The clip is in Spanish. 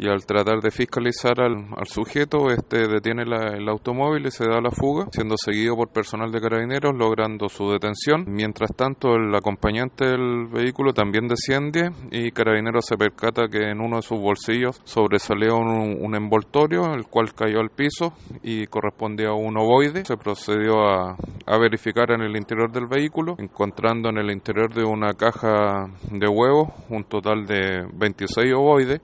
y al tratar de fiscalizar al, sujeto, este detiene el automóvil y se da la fuga, siendo seguido por personal de carabineros, logrando su detención. Mientras tanto, el acompañante del vehículo también desciende y carabineros se percata que en uno de sus bolsillos sobresalió un, envoltorio, el cual cayó al piso y correspondía a un ovoide. Se procedió a, a verificar en el interior del vehículo, encontrando en el interior de una caja de huevos un total de 26 ovoides